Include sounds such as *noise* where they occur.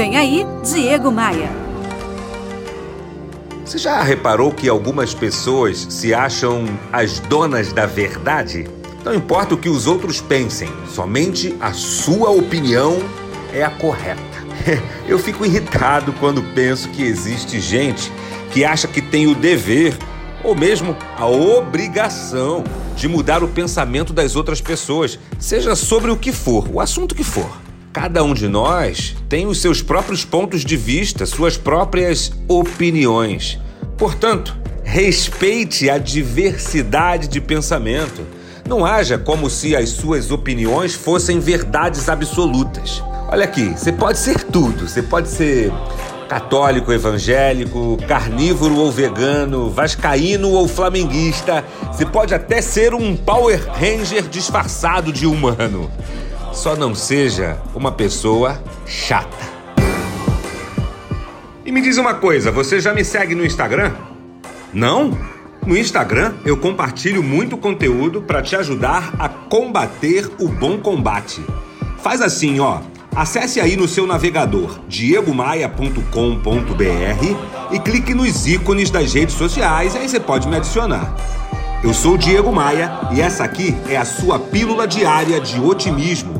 Vem aí, Diego Maia. Você já reparou que algumas pessoas se acham as donas da verdade? Não importa o que os outros pensem, somente a sua opinião é a correta. *laughs* Eu fico irritado quando penso que existe gente que acha que tem o dever ou mesmo a obrigação de mudar o pensamento das outras pessoas, seja sobre o que for, o assunto que for. Cada um de nós tem os seus próprios pontos de vista, suas próprias opiniões. Portanto, respeite a diversidade de pensamento. Não haja como se as suas opiniões fossem verdades absolutas. Olha aqui, você pode ser tudo. Você pode ser católico, evangélico, carnívoro ou vegano, vascaíno ou flamenguista. Você pode até ser um Power Ranger disfarçado de humano. Só não seja uma pessoa chata. E me diz uma coisa, você já me segue no Instagram? Não? No Instagram eu compartilho muito conteúdo para te ajudar a combater o bom combate. Faz assim, ó. Acesse aí no seu navegador diegomaia.com.br e clique nos ícones das redes sociais, aí você pode me adicionar. Eu sou Diego Maia e essa aqui é a sua pílula diária de otimismo.